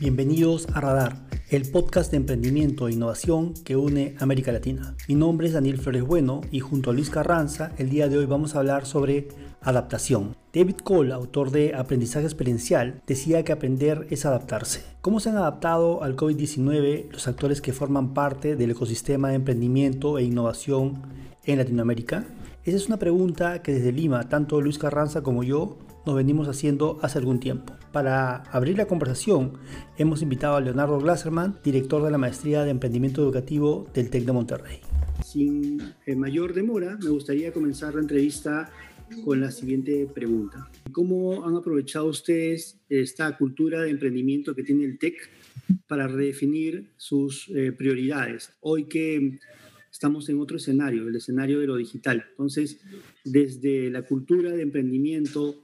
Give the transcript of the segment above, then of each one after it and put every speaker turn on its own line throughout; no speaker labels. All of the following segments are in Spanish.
Bienvenidos a Radar, el podcast de emprendimiento e innovación que une América Latina. Mi nombre es Daniel Flores Bueno y junto a Luis Carranza, el día de hoy vamos a hablar sobre adaptación. David Cole, autor de Aprendizaje Experiencial, decía que aprender es adaptarse. ¿Cómo se han adaptado al COVID-19 los actores que forman parte del ecosistema de emprendimiento e innovación en Latinoamérica? Esa es una pregunta que desde Lima, tanto Luis Carranza como yo, nos venimos haciendo hace algún tiempo. Para abrir la conversación, hemos invitado a Leonardo Glasserman, director de la Maestría de Emprendimiento Educativo del TEC de Monterrey.
Sin eh, mayor demora, me gustaría comenzar la entrevista con la siguiente pregunta. ¿Cómo han aprovechado ustedes esta cultura de emprendimiento que tiene el TEC para redefinir sus eh, prioridades? Hoy que estamos en otro escenario, el escenario de lo digital. Entonces, desde la cultura de emprendimiento,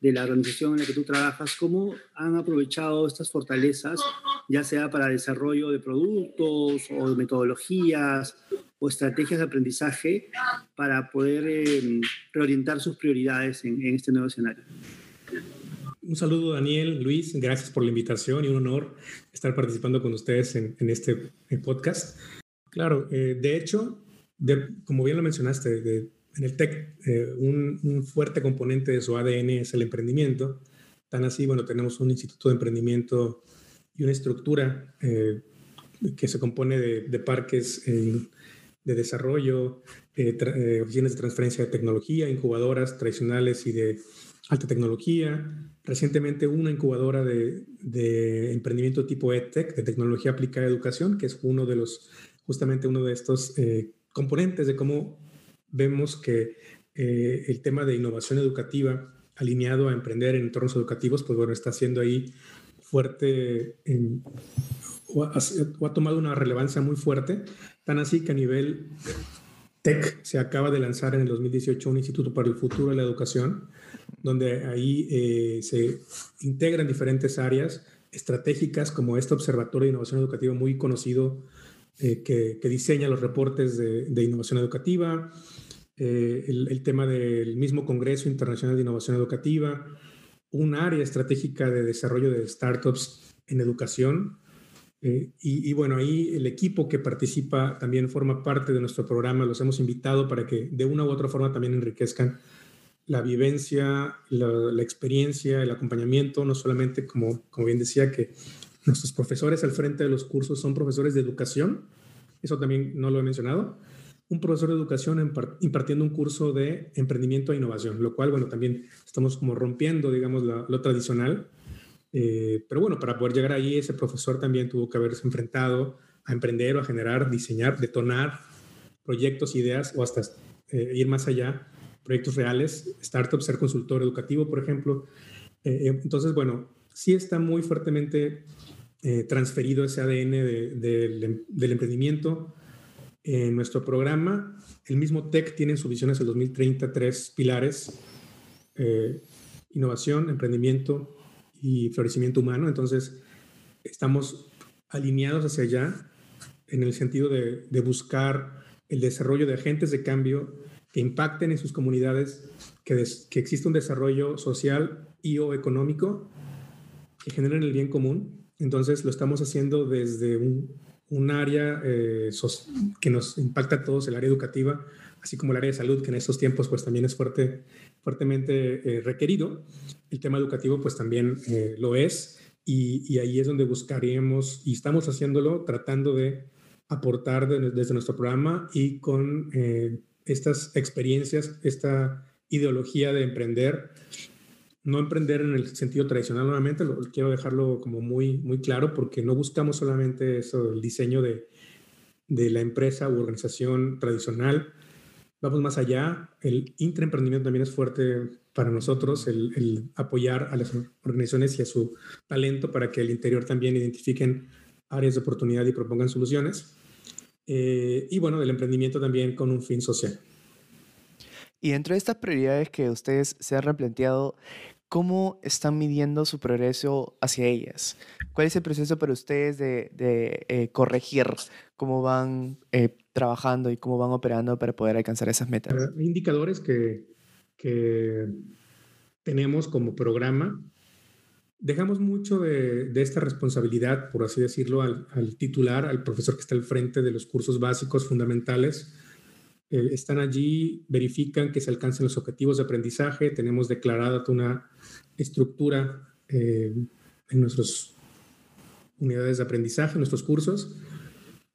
de la organización en la que tú trabajas, ¿cómo han aprovechado estas fortalezas, ya sea para desarrollo de productos o metodologías o estrategias de aprendizaje para poder eh, reorientar sus prioridades en, este nuevo escenario?
Un saludo Daniel, Luis, gracias por la invitación y un honor estar participando con ustedes en, este podcast. Claro, eh, de hecho, como bien lo mencionaste, de, en el TEC eh, un, fuerte componente de su ADN es el emprendimiento. Tan así, bueno, tenemos un instituto de emprendimiento y una estructura eh, que se compone de, parques de desarrollo, eh, oficinas de transferencia de tecnología, incubadoras tradicionales y de alta tecnología. Recientemente una incubadora de, de emprendimiento tipo EdTech, de tecnología aplicada a educación, que es uno de los, justamente uno de estos componentes de cómo vemos que eh, el tema de innovación educativa alineado a emprender en entornos educativos, pues bueno, está siendo ahí fuerte o, ha, tomado una relevancia muy fuerte, tan así que a nivel TEC se acaba de lanzar en el 2018 un Instituto para el Futuro de la Educación, donde ahí eh, se integran diferentes áreas estratégicas como este Observatorio de Innovación Educativa muy conocido eh, que, diseña los reportes de, innovación educativa, eh, el, tema del mismo Congreso Internacional de Innovación Educativa, un área estratégica de desarrollo de startups en educación. Eh, y, bueno, ahí el equipo que participa también forma parte de nuestro programa, los hemos invitado para que de una u otra forma también enriquezcan la vivencia, la, la experiencia, el acompañamiento, no solamente como, como bien decía, que Nuestros profesores al frente de los cursos son profesores de educación, eso también no lo he mencionado. Un profesor de educación impartiendo un curso de emprendimiento e innovación, lo cual, bueno, también estamos como rompiendo, digamos, lo, tradicional. Eh, pero bueno, para poder llegar ahí, ese profesor también tuvo que haberse enfrentado a emprender o a generar, diseñar, detonar proyectos, ideas o hasta eh, ir más allá, proyectos reales, startups, ser consultor educativo, por ejemplo. Eh, entonces, bueno, sí está muy fuertemente eh, transferido ese ADN del emprendimiento en nuestro programa. El mismo TEC tiene en su visión hacia el 2030 tres pilares, eh, innovación, emprendimiento y florecimiento humano. Entonces, estamos alineados hacia allá en el sentido de, buscar el desarrollo de agentes de cambio que impacten en sus comunidades, que, que exista un desarrollo social y o económico que generen el bien común entonces lo estamos haciendo desde un, área eh, que nos impacta a todos, el área educativa, así como el área de salud, que en estos tiempos pues también es fuerte, fuertemente eh, requerido. El tema educativo pues también eh, lo es y, ahí es donde buscaríamos y estamos haciéndolo tratando de aportar desde nuestro programa y con estas experiencias, esta ideología de emprender no emprender en el sentido tradicional nuevamente, lo, quiero dejarlo como muy, muy claro porque no buscamos solamente eso, el diseño de, de la empresa u organización tradicional, vamos más allá, el intraemprendimiento también es fuerte para nosotros, el, apoyar a las organizaciones y a su talento para que el interior también identifiquen áreas de oportunidad y propongan soluciones. Eh, y bueno, del emprendimiento también con un fin social.
Y dentro de estas prioridades que ustedes se han replanteado, ¿Cómo están midiendo su progreso hacia ellas? ¿Cuál es el proceso para ustedes de, eh, corregir cómo van eh, trabajando y cómo van operando para poder alcanzar esas metas?
Hay indicadores que, tenemos como programa dejamos mucho de, esta responsabilidad, por así decirlo, al, titular, al profesor que está al frente de los cursos básicos fundamentales. Eh, están allí, verifican que se alcancen los objetivos de aprendizaje, tenemos declarada una estructura eh, en nuestras unidades de aprendizaje, en nuestros cursos.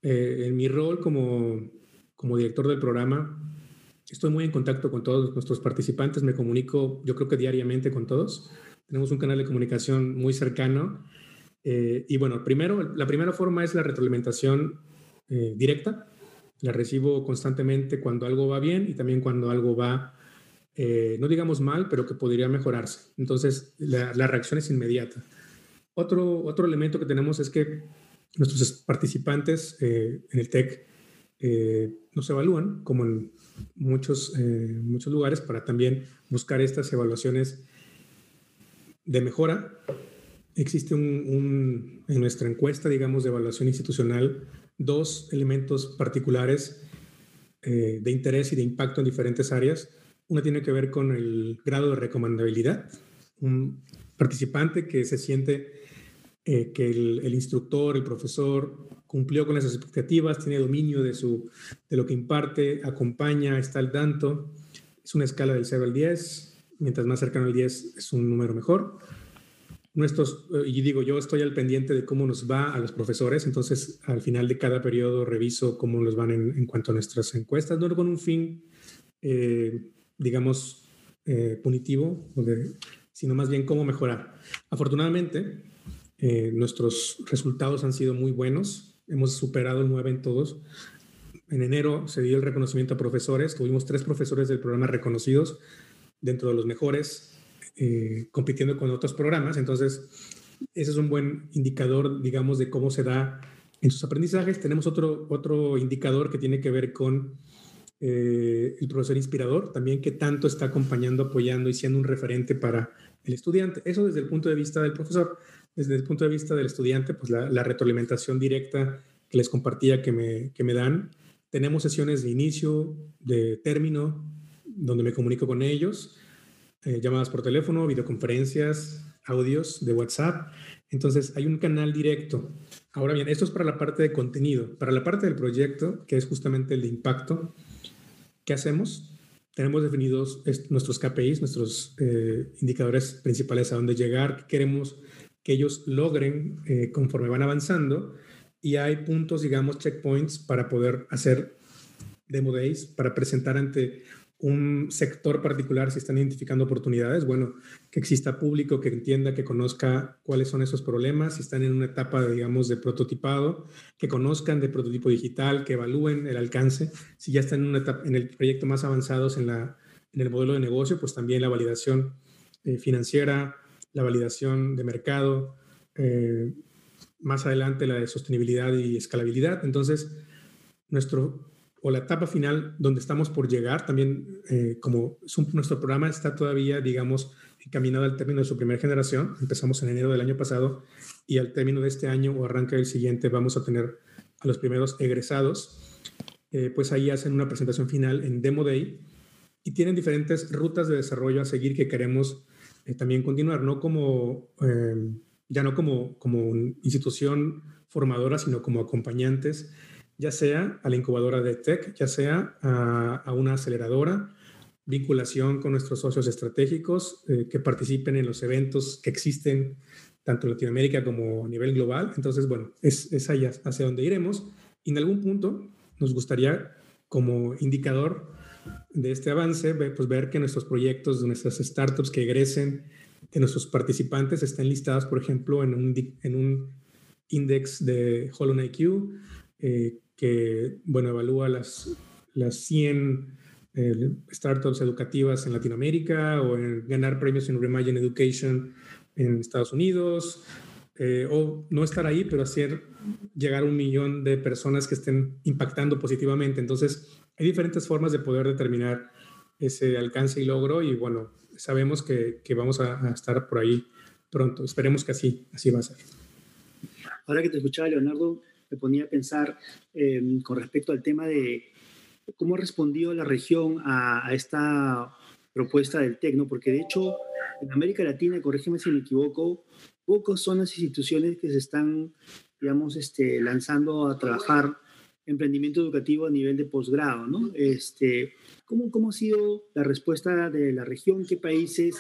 Eh, en mi rol como, como director del programa, estoy muy en contacto con todos nuestros participantes, me comunico yo creo que diariamente con todos tenemos un canal de comunicación muy cercano. Y bueno, primero, la primera forma es la retroalimentación directa. La recibo constantemente cuando algo va bien y también cuando algo va, eh, no digamos mal, pero que podría mejorarse. Entonces, la, la, reacción es inmediata. Otro, otro elemento que tenemos es que nuestros participantes en el TEC nos evalúan, como en muchos, muchos lugares, para también buscar estas evaluaciones de mejora. Existe un, en nuestra encuesta, digamos, de evaluación institucional, dos elementos particulares eh, de interés y de impacto en diferentes áreas. Una tiene que ver con el grado de recomendabilidad. Un participante que se siente eh, que el, instructor, el profesor, cumplió con esas expectativas, tiene dominio de, su, de lo que imparte, acompaña, está al tanto. Es una escala del 0 al 10 mientras más cercano al 10 es un número mejor. Nuestros, eh, y digo, yo estoy al pendiente de cómo nos va a los profesores, entonces al final de cada periodo reviso cómo nos van en, cuanto a nuestras encuestas, no con un fin, eh, digamos, eh, punitivo, sino más bien cómo mejorar. Afortunadamente, nuestros resultados han sido muy buenos, hemos superado 9 en todos. En enero se dio el reconocimiento a profesores, tuvimos tres profesores del programa reconocidos, dentro de los mejores, eh, compitiendo con otros programas. Entonces, ese es un buen indicador, digamos, de cómo se da en sus aprendizajes. Tenemos otro, otro indicador que tiene que ver con eh, el profesor inspirador, también que tanto está acompañando, apoyando y siendo un referente para el estudiante. Eso desde el punto de vista del profesor. Desde el punto de vista del estudiante, pues la, la retroalimentación directa que les compartía que me, que me dan. Tenemos sesiones de inicio, de término, donde me comunico con ellos, eh, llamadas por teléfono, videoconferencias, audios de WhatsApp. Entonces hay un canal directo. Ahora bien, esto es para la parte de contenido. Para la parte del proyecto, que es justamente el de impacto, ¿qué hacemos? Tenemos definidos nuestros KPIs, nuestros eh, indicadores principales a dónde llegar, queremos que ellos logren eh, conforme van avanzando y hay puntos, digamos, checkpoints para poder hacer demo days, para presentar ante un sector particular, si están identificando oportunidades, bueno, que exista público que entienda, que conozca cuáles son esos problemas, si están en una etapa, digamos, de prototipado, que conozcan de prototipo digital, que evalúen el alcance, si ya están en, una etapa, en el proyecto más avanzados en, la, en el modelo de negocio, pues también la validación eh, financiera, la validación de mercado, eh, más adelante la de sostenibilidad y escalabilidad. Entonces, nuestro o la etapa final donde estamos por llegar, también eh, como nuestro programa está todavía, digamos, encaminado al término de su primera generación, empezamos en enero del año pasado y al término de este año o arranque del siguiente vamos a tener a los primeros egresados, eh, pues ahí hacen una presentación final en Demo Day y tienen diferentes rutas de desarrollo a seguir que queremos eh, también continuar, no como, ya no como, como institución formadora, sino como acompañantes ya sea a la incubadora de tech, ya sea a, una aceleradora, vinculación con nuestros socios estratégicos eh, que participen en los eventos que existen tanto en Latinoamérica como a nivel global. Entonces, bueno, es, es allá hacia donde iremos. Y en algún punto nos gustaría, como indicador de este avance, pues ver que nuestros proyectos, nuestras startups que egresen de nuestros participantes estén listadas, por ejemplo, en un, en un index de Holon IQ, eh, que, bueno, evalúa las, las 100 eh, startups educativas en Latinoamérica o en ganar premios en Reimagine Education en Estados Unidos, eh, o no estar ahí, pero hacer llegar a un millón de personas que estén impactando positivamente. Entonces, hay diferentes formas de poder determinar ese alcance y logro y bueno, sabemos que, que vamos a, a, estar por ahí pronto. Esperemos que así, así va a ser.
Ahora que te escuchaba, Leonardo, me ponía a pensar em, con respecto al tema de cómo ha respondido la región a, esta propuesta del TEC, porque de hecho en América Latina, corrígeme si me equivoco, pocas son las instituciones que se están, digamos, este, lanzando a trabajar emprendimiento educativo a nivel de posgrado, ¿no? Este, ¿cómo, ¿Cómo ha sido la respuesta de la región? ¿Qué países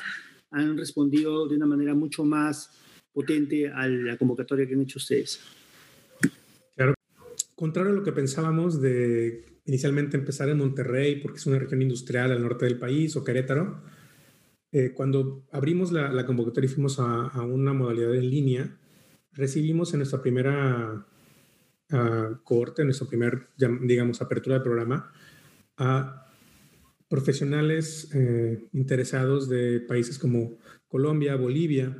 han respondido de una manera mucho más potente a la convocatoria que han hecho ustedes?
Contrario a lo que pensábamos de inicialmente empezar en Monterrey, porque es una región industrial al norte del país, o Querétaro, eh, cuando abrimos la, convocatoria y fuimos a, una modalidad en línea, recibimos en nuestra primera uh, cohorte, en nuestra primera, digamos, apertura de programa, a profesionales eh, interesados de países como Colombia, Bolivia.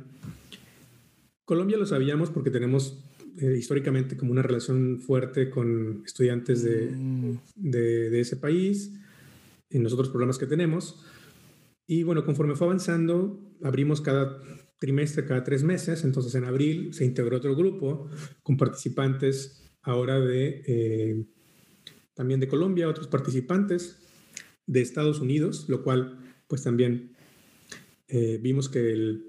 Colombia lo sabíamos porque tenemos eh, históricamente como una relación fuerte con estudiantes de, mm. de, de, ese país en los otros programas que tenemos. Y bueno, conforme fue avanzando, abrimos cada trimestre, cada tres meses. Entonces en abril se integró otro grupo con participantes ahora de eh, también de Colombia, otros participantes de Estados Unidos, lo cual pues también eh, vimos que el,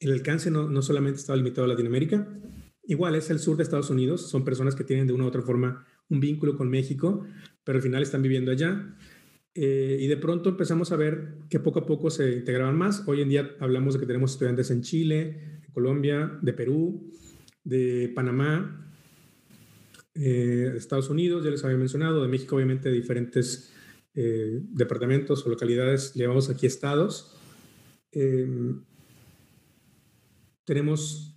el alcance no, no, solamente estaba limitado a Latinoamérica, igual es el sur de Estados Unidos, son personas que tienen de una u otra forma un vínculo con México, pero al final están viviendo allá. Eh, y de pronto empezamos a ver que poco a poco se integraban más. Hoy en día hablamos de que tenemos estudiantes en Chile, Colombia, de Perú, de Panamá, eh, Estados Unidos, ya les había mencionado, de México obviamente diferentes eh, departamentos o localidades, llevamos aquí estados. Tenemos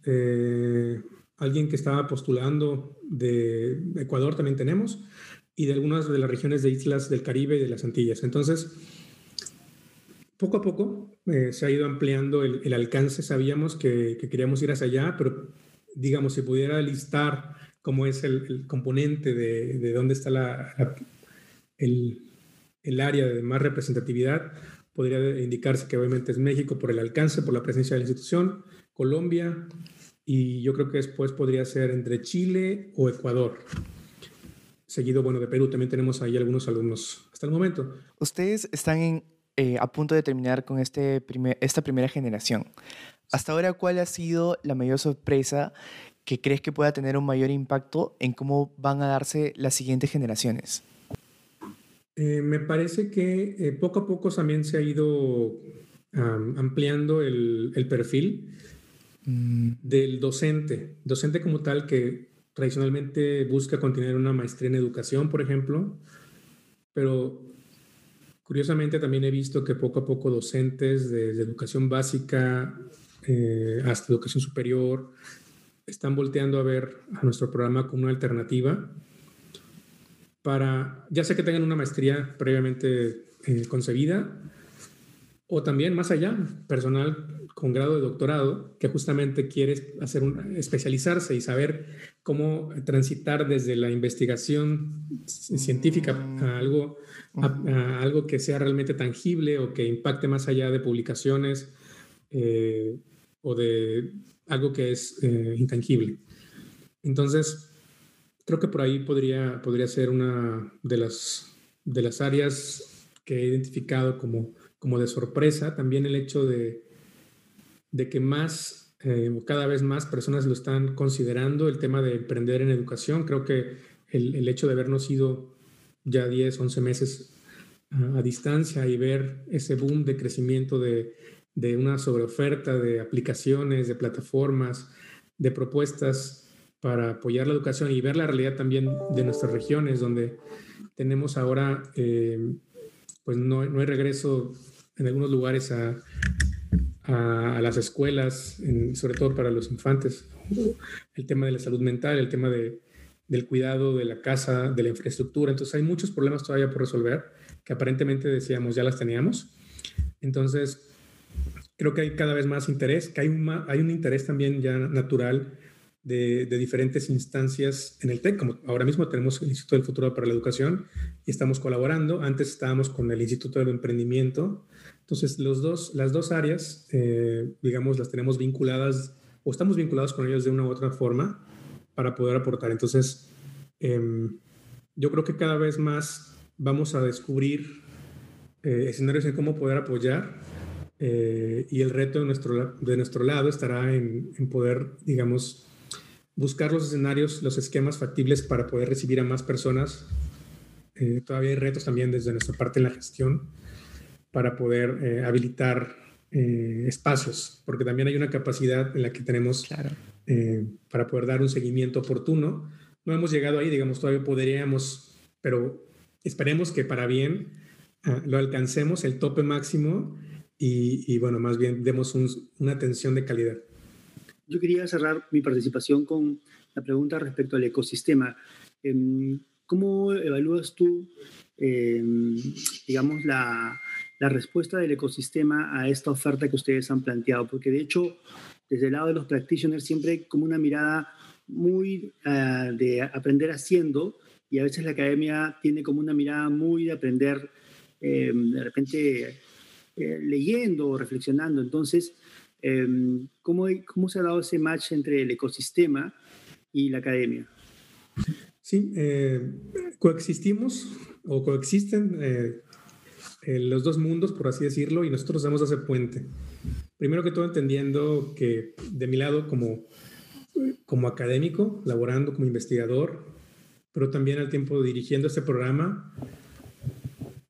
alguien que estaba postulando de Ecuador, también tenemos y de algunas de las regiones de islas del Caribe y de las Antillas. Entonces, poco a poco eh, se ha ido ampliando el, alcance. Sabíamos que, que, queríamos ir hacia allá, pero digamos, si pudiera listar cómo es el, componente de, de, dónde está la, la, el, el área de más representatividad, podría indicarse que obviamente es México por el alcance, por la presencia de la institución, Colombia, y yo creo que después podría ser entre Chile o Ecuador seguido, bueno, de Perú también tenemos ahí algunos alumnos hasta el momento.
Ustedes están en, eh, a punto de terminar con este primer, esta primera generación. Hasta ahora, ¿cuál ha sido la mayor sorpresa que crees que pueda tener un mayor impacto en cómo van a darse las siguientes generaciones?
Eh, me parece que eh, poco a poco también se ha ido um, ampliando el, el perfil mm. del docente, docente como tal que tradicionalmente busca continuar una maestría en educación, por ejemplo, pero curiosamente también he visto que poco a poco docentes desde educación básica eh, hasta educación superior están volteando a ver a nuestro programa como una alternativa para, ya sea que tengan una maestría previamente eh, concebida, o también más allá, personal con grado de doctorado que justamente quiere hacer un, especializarse y saber cómo transitar desde la investigación científica a algo, a, a algo que sea realmente tangible o que impacte más allá de publicaciones eh, o de algo que es eh, intangible. Entonces, creo que por ahí podría, podría ser una de las, de las áreas que he identificado como, como de sorpresa. También el hecho de de que más, eh, cada vez más personas lo están considerando, el tema de emprender en educación. Creo que el, el hecho de habernos ido ya 10, 11 meses a, distancia y ver ese boom de crecimiento de, de una sobreoferta de aplicaciones, de plataformas, de propuestas para apoyar la educación y ver la realidad también de nuestras regiones, donde tenemos ahora, eh, pues no, no hay regreso en algunos lugares a, a, a las escuelas, en, sobre todo para los infantes, el tema de la salud mental, el tema de, del cuidado de la casa, de la infraestructura. Entonces hay muchos problemas todavía por resolver que aparentemente decíamos ya las teníamos. Entonces creo que hay cada vez más interés, que hay un, hay un interés también ya natural de, de, diferentes instancias en el TEC, como ahora mismo tenemos el Instituto del Futuro para la Educación y estamos colaborando. Antes estábamos con el Instituto del Emprendimiento entonces, los dos, las dos áreas, eh, digamos, las tenemos vinculadas o estamos vinculados con ellos de una u otra forma para poder aportar. Entonces, eh, yo creo que cada vez más vamos a descubrir eh, escenarios en cómo poder apoyar Eh, y el reto de nuestro, de nuestro lado estará en, en, poder, digamos, buscar los escenarios, los esquemas factibles para poder recibir a más personas. Eh, todavía hay retos también desde nuestra parte en la gestión para poder eh, habilitar espacios, porque también hay una capacidad en la que tenemos claro. para poder dar un seguimiento oportuno. No hemos llegado ahí, digamos, todavía podríamos, pero esperemos que para bien ah, lo alcancemos, el tope máximo y, bueno, más bien demos una atención de calidad.
Yo quería cerrar mi participación con la pregunta respecto al ecosistema. Em, ¿Cómo evalúas tú, em, digamos, la, la, respuesta del ecosistema a esta oferta que ustedes han planteado? Porque de hecho, desde el lado de los practitioners siempre hay como una mirada muy uh, de aprender haciendo y a veces la academia tiene como una mirada muy de aprender eh, de repente eh, leyendo o reflexionando. Entonces, em, ¿cómo, ¿cómo se ha dado ese match entre el ecosistema y la academia?
Sí, eh, coexistimos o coexisten eh, los dos mundos, por así decirlo, y nosotros damos ese puente. Primero que todo, entendiendo que de mi lado, como, como académico, laborando como investigador, pero también al tiempo dirigiendo este programa,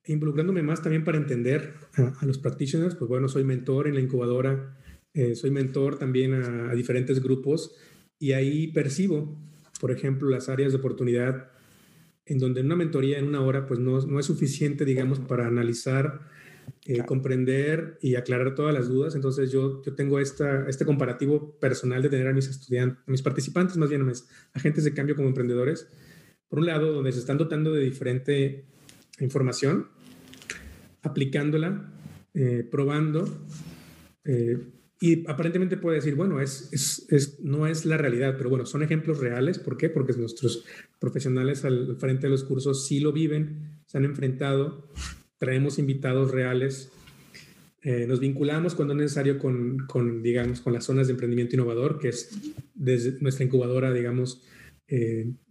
involucrándome más también para entender a, los practitioners, pues bueno, soy mentor en la incubadora, eh, soy mentor también a, diferentes grupos y ahí percibo, por ejemplo, las áreas de oportunidad en donde una mentoría en una hora pues no, no es suficiente, digamos, para analizar, eh, comprender y aclarar todas las dudas. Entonces yo, yo tengo esta, este comparativo personal de tener a mis estudiantes, a mis participantes, más bien a mis agentes de cambio como emprendedores, por un lado, donde se están dotando de diferente información aplicándola, eh, probando, eh, y aparentemente puede decir, bueno, es, es, no es la realidad, pero bueno, son ejemplos reales. ¿Por qué? Porque nuestros profesionales al frente de los cursos sí lo viven, se han enfrentado, traemos invitados reales, eh, nos vinculamos cuando es necesario con, con, digamos, con las zonas de emprendimiento innovador, que es desde nuestra incubadora, digamos,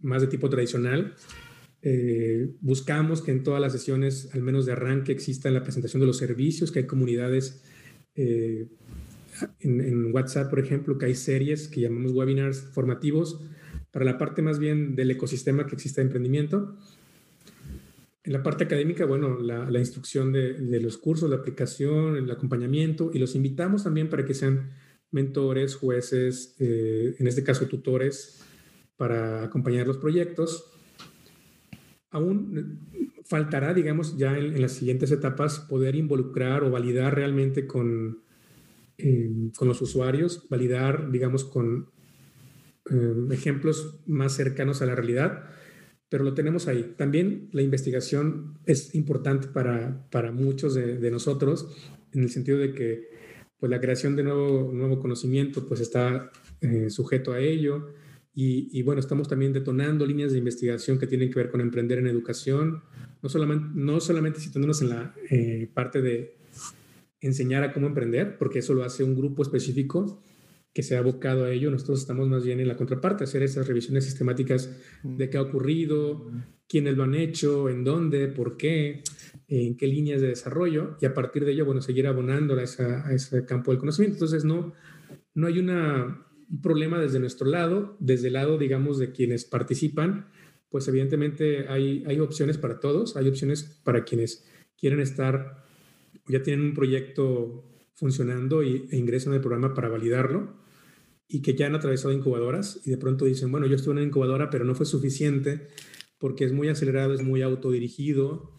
más de tipo tradicional. Eh, buscamos que en todas las sesiones, al menos de arranque, exista la presentación de los servicios, que hay comunidades eh, en, WhatsApp, por ejemplo, que hay series que llamamos webinars formativos para la parte más bien del ecosistema que existe de emprendimiento. En la parte académica, bueno, la, instrucción de, los cursos, la aplicación, el acompañamiento, y los invitamos también para que sean mentores, jueces, eh, en este caso tutores, para acompañar los proyectos aún faltará, digamos, ya en, las siguientes etapas poder involucrar o validar realmente con, eh, con los usuarios, validar, digamos, con eh, ejemplos más cercanos a la realidad, pero lo tenemos ahí. También la investigación es importante para, para muchos de, nosotros, en el sentido de que pues, la creación de nuevo, nuevo conocimiento pues, está eh, sujeto a ello y, bueno, estamos también detonando líneas de investigación que tienen que ver con emprender en educación, no solamente, no solamente situándonos en la eh, parte de enseñar a cómo emprender, porque eso lo hace un grupo específico que se ha abocado a ello. Nosotros estamos más bien en la contraparte, hacer esas revisiones sistemáticas de qué ha ocurrido, quiénes lo han hecho, en dónde, por qué, en qué líneas de desarrollo, y a partir de ello, bueno, seguir abonando a, a ese campo del conocimiento. Entonces, no, no hay una un problema desde nuestro lado, desde el lado, digamos, de quienes participan, pues evidentemente hay, hay opciones para todos, hay opciones para quienes quieren estar, ya tienen un proyecto funcionando y, e ingresan al programa para validarlo y que ya han atravesado incubadoras y de pronto dicen, bueno, yo estuve en una incubadora, pero no fue suficiente porque es muy acelerado, es muy autodirigido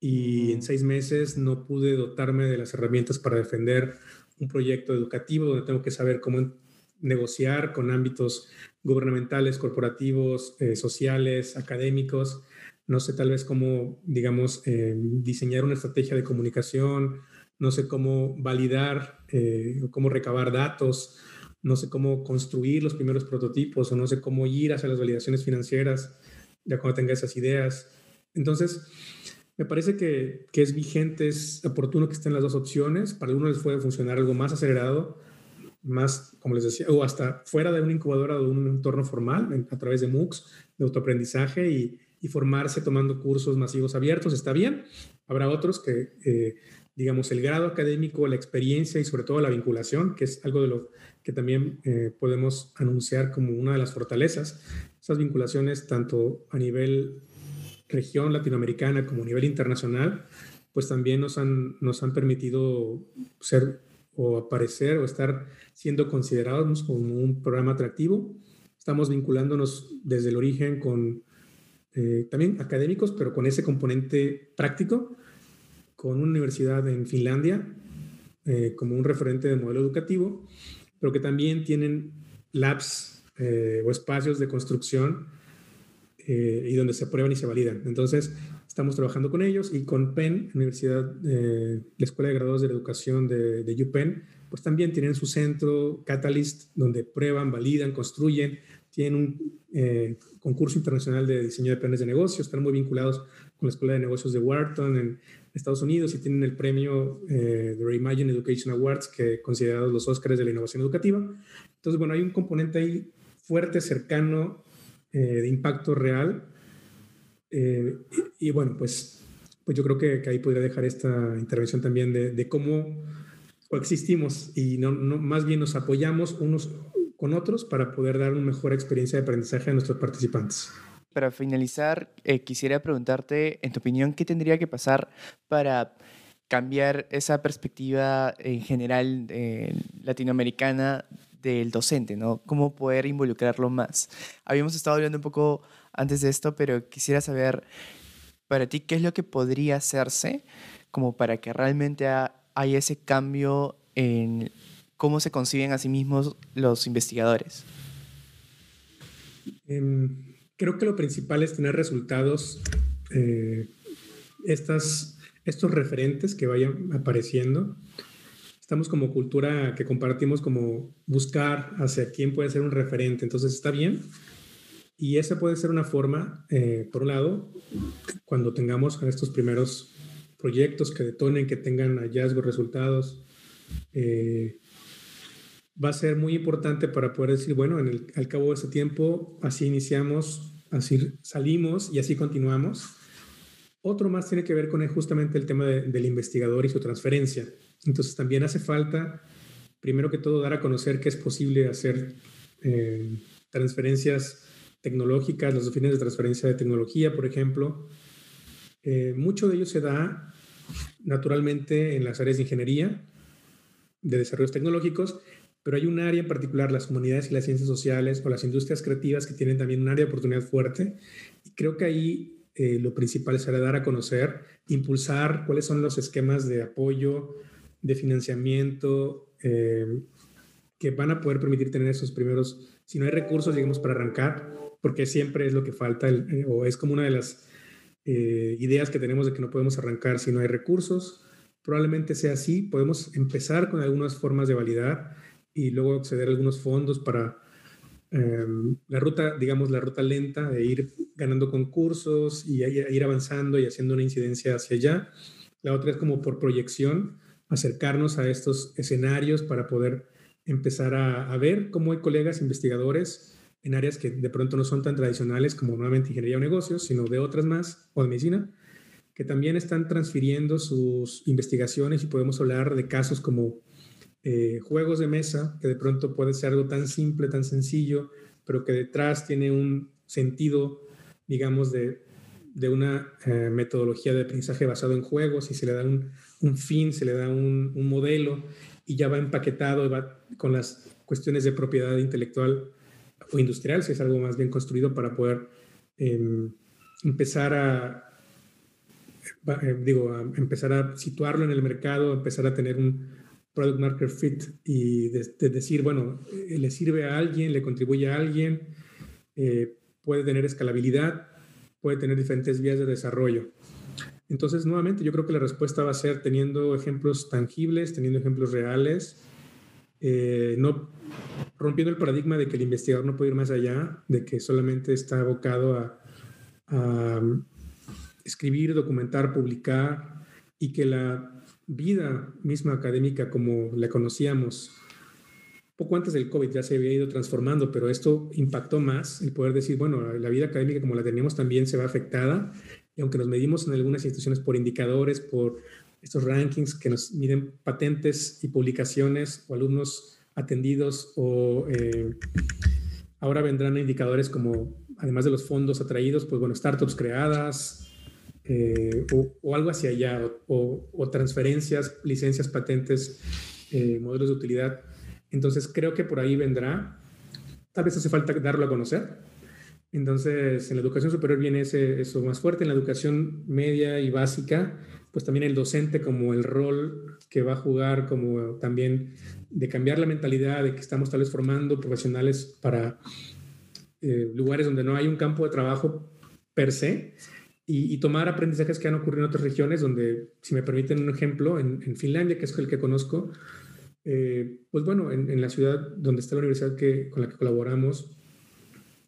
y en seis meses no pude dotarme de las herramientas para defender un proyecto educativo donde tengo que saber cómo negociar con ámbitos gubernamentales, corporativos, eh, sociales, académicos. No sé tal vez cómo, digamos, eh, diseñar una estrategia de comunicación, no sé cómo validar eh, o cómo recabar datos, no sé cómo construir los primeros prototipos o no sé cómo ir hacia las validaciones financieras ya cuando tenga esas ideas. Entonces, me parece que, que es vigente, es oportuno que estén las dos opciones. Para algunos les puede funcionar algo más acelerado, más, como les decía, o hasta fuera de una incubadora o de un entorno formal, a través de MOOCs, de autoaprendizaje y, y, formarse tomando cursos masivos abiertos, está bien. Habrá otros que eh, digamos, el grado académico, la experiencia y sobre todo la vinculación, que es algo de lo que también eh, podemos anunciar como una de las fortalezas. Esas vinculaciones, tanto a nivel región latinoamericana como a nivel internacional, pues también nos han, nos han permitido ser o aparecer o estar siendo considerados como un programa atractivo. Estamos vinculándonos desde el origen con eh, también académicos, pero con ese componente práctico, con una universidad en Finlandia eh, como un referente de modelo educativo, pero que también tienen labs eh, o espacios de construcción y donde se aprueban y se validan. Entonces, estamos trabajando con ellos y con PEN, Universidad, la Escuela de Graduados de la Educación de, de UPenn, pues también tienen su centro Catalyst, donde prueban, validan, construyen, tienen un eh, concurso internacional de diseño de planes de negocios, están muy vinculados con la Escuela de Negocios de Wharton Estados Unidos y tienen el premio eh, de Reimagine Education Awards, que considerados los Óscares de la innovación educativa. Entonces, bueno, hay un componente ahí fuerte, cercano, eh, de impacto real. Y, bueno, pues, pues yo creo que, ahí podría dejar esta intervención también de, de cómo coexistimos y no, no, más bien nos apoyamos unos con otros para poder dar una mejor experiencia de aprendizaje a nuestros participantes.
Para finalizar, eh, quisiera preguntarte, en tu opinión, ¿qué tendría que pasar para cambiar esa perspectiva en general eh, latinoamericana del docente, ¿no? ¿Cómo poder involucrarlo más? Habíamos estado hablando un poco antes de esto, pero quisiera saber para ti qué es lo que podría hacerse como para que realmente haya ese cambio en cómo se conciben a sí mismos los investigadores?
Em, creo que lo principal es tener resultados, eh, estas, estos referentes que vayan apareciendo. Estamos como cultura que compartimos como buscar hacia quién puede ser un referente, entonces está bien. Y esa puede ser una forma, eh, por un lado, cuando tengamos estos primeros proyectos que detonen, que tengan hallazgos, resultados, eh, va a ser muy importante para poder decir, bueno, en el, al cabo de ese tiempo, así iniciamos, así salimos y así continuamos. Otro más tiene que ver con justamente el tema del investigador y su transferencia. Entonces también hace falta, primero que todo, dar a conocer que es posible hacer eh, transferencias tecnológicas, los fines de transferencia de tecnología, por ejemplo. Eh, mucho de ello se da naturalmente en las áreas de ingeniería, de desarrollos tecnológicos, pero hay un área en particular, las humanidades y las ciencias sociales o las industrias creativas que tienen también un área de oportunidad fuerte. Y creo que ahí eh, lo principal será dar a conocer, impulsar cuáles son los esquemas de apoyo, de financiamiento, eh, que van a poder permitir tener esos primeros, si no hay recursos, digamos, para arrancar, porque siempre es lo que falta, eh, o es como una de las ideas que tenemos de que no podemos arrancar si no hay recursos. Probablemente sea así, podemos empezar con algunas formas de validar y luego acceder a algunos fondos para em, la ruta, digamos, la ruta lenta de ir ganando concursos y ir avanzando y haciendo una incidencia hacia allá. La otra es como por proyección, acercarnos a estos escenarios para poder empezar a, ver cómo hay colegas investigadores en áreas que de pronto no son tan tradicionales como nuevamente ingeniería o negocios, sino de otras más, o de medicina, que también están transfiriendo sus investigaciones y podemos hablar de casos como eh, juegos de mesa, que de pronto puede ser algo tan simple, tan sencillo, pero que detrás tiene un sentido, digamos, de, de una eh, metodología de aprendizaje basado en juegos y se le da un, un fin, se le da un, un, modelo y ya va empaquetado va con las cuestiones de propiedad intelectual o industrial, si es algo más bien construido para poder em, empezar a, eh, digo, a empezar a situarlo en el mercado, empezar a tener un, product market fit y de, decir, bueno, eh, le sirve a alguien, le contribuye a alguien, eh, puede tener escalabilidad, puede tener diferentes vías de desarrollo. Entonces, nuevamente, yo creo que la respuesta va a ser teniendo ejemplos tangibles, teniendo ejemplos reales, eh, no rompiendo el paradigma de que el investigador no puede ir más allá, de que solamente está abocado a, um, escribir, documentar, publicar y que la vida misma académica como la conocíamos. Poco antes del COVID ya se había ido transformando, pero esto impactó más el poder decir, bueno, la vida académica como la teníamos también se va afectada y aunque nos medimos en algunas instituciones por indicadores, por estos rankings que nos miden patentes y publicaciones o alumnos atendidos o eh, ahora vendrán indicadores como, además de los fondos atraídos, pues bueno, startups creadas eh, o, algo hacia allá, o, transferencias, licencias, patentes, eh, modelos de utilidad. Entonces creo que por ahí vendrá. Tal vez hace falta darlo a conocer. Entonces, en la educación superior viene ese, eso más fuerte. En la educación media y básica, pues también el docente como el rol que va a jugar, como también de cambiar la mentalidad de que estamos tal vez formando profesionales para eh, lugares donde no hay un campo de trabajo per se y, tomar aprendizajes que han ocurrido en otras regiones donde, si me permiten un ejemplo, en, Finlandia, que es el que conozco, eh, pues bueno, en, la ciudad donde está la universidad que, con la que colaboramos,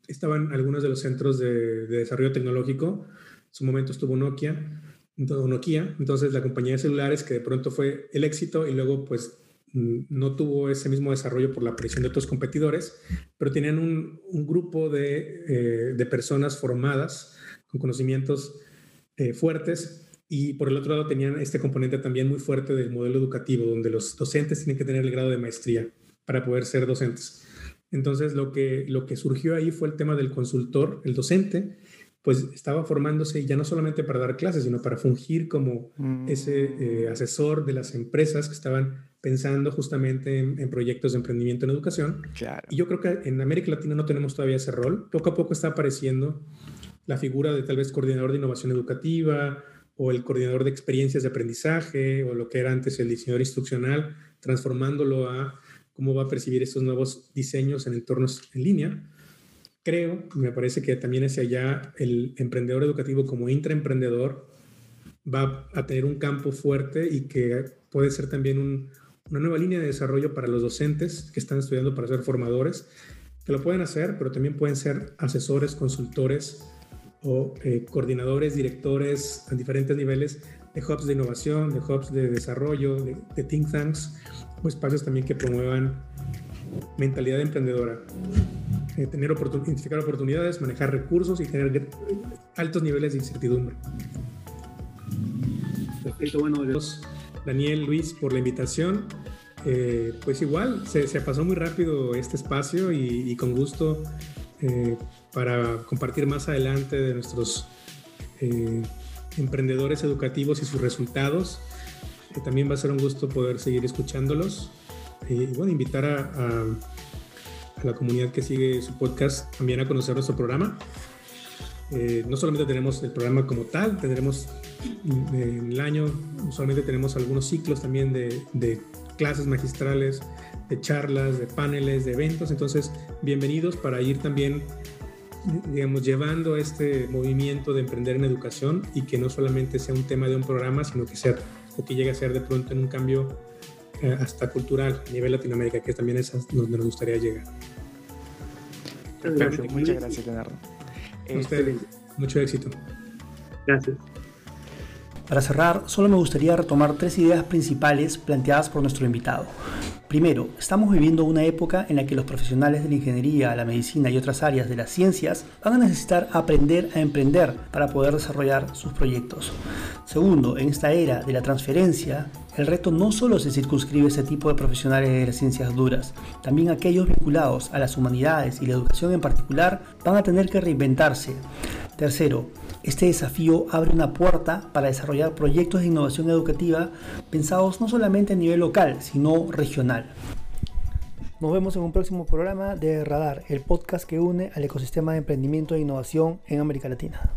estaban algunos de los centros de, desarrollo tecnológico. En su momento estuvo Nokia, Nokia, entonces la compañía de celulares que de pronto fue el éxito y luego pues mm, no tuvo ese mismo desarrollo por la presión de otros competidores, pero tenían un, grupo eh, de, personas formadas con conocimientos eh, fuertes y por el otro lado tenían este componente también muy fuerte del modelo educativo, donde los docentes tienen que tener el grado de maestría para poder ser docentes. Entonces lo que, lo que surgió ahí fue el tema del consultor, el docente, pues estaba formándose ya no solamente para dar clases, sino para fungir como ese eh, mm. asesor de las empresas que estaban pensando justamente en, proyectos de emprendimiento en educación. Y yo creo que en América Latina no tenemos todavía ese rol. Poco a poco está apareciendo la figura de tal vez coordinador de innovación educativa, o el coordinador de experiencias de aprendizaje o lo que era antes el diseñador instruccional, transformándolo a cómo va a percibir estos nuevos diseños en entornos en línea. Creo, me parece que también hacia allá el emprendedor educativo como intraemprendedor va a tener un campo fuerte y que puede ser también una nueva línea de desarrollo para los docentes que están estudiando para ser formadores, que lo pueden hacer, pero también pueden ser asesores, consultores, o eh, coordinadores, directores a diferentes niveles de hubs de innovación, de hubs de desarrollo, de, think tanks, o espacios también que promuevan mentalidad emprendedora. Eh, tener identificar oportunidades, manejar recursos y tener altos niveles de incertidumbre. Perfecto, bueno, Daniel, Luis, por la invitación. Eh, pues igual, se, se, pasó muy rápido este espacio y, y con gusto eh, para compartir más adelante de nuestros eh, emprendedores educativos y sus resultados. Eh, también va a ser un gusto poder seguir escuchándolos y bueno, invitar a, la comunidad que sigue su podcast también a conocer nuestro programa. no solamente tenemos el programa como tal, tendremos en el año, solamente tenemos algunos ciclos también de clases magistrales de charlas, de paneles, de eventos. Entonces, bienvenidos para ir también, digamos, llevando este movimiento de emprender en educación y que no solamente sea un tema de un programa, sino que sea o que llegue a ser de pronto en un cambio eh, hasta cultural a nivel Latinoamérica, que también es donde nos gustaría llegar.
Perfecto, muchas gracias, Leonardo.
Este, mucho éxito.
Gracias.
Para cerrar, solo me gustaría retomar tres ideas principales planteadas por nuestro invitado. Primero, estamos viviendo una época en la que los profesionales de la ingeniería, la medicina y otras áreas de las ciencias van a necesitar aprender a emprender para poder desarrollar sus proyectos. Segundo, en esta era de la transferencia, el reto no solo se circunscribe a ese tipo de profesionales de las ciencias duras, también aquellos vinculados a las humanidades y la educación en particular van a tener que reinventarse. Tercero, este desafío abre una puerta para desarrollar proyectos de innovación educativa pensados no solamente a nivel local, sino regional. Nos vemos en un próximo programa de Radar, el podcast que une al ecosistema de emprendimiento e innovación en América Latina.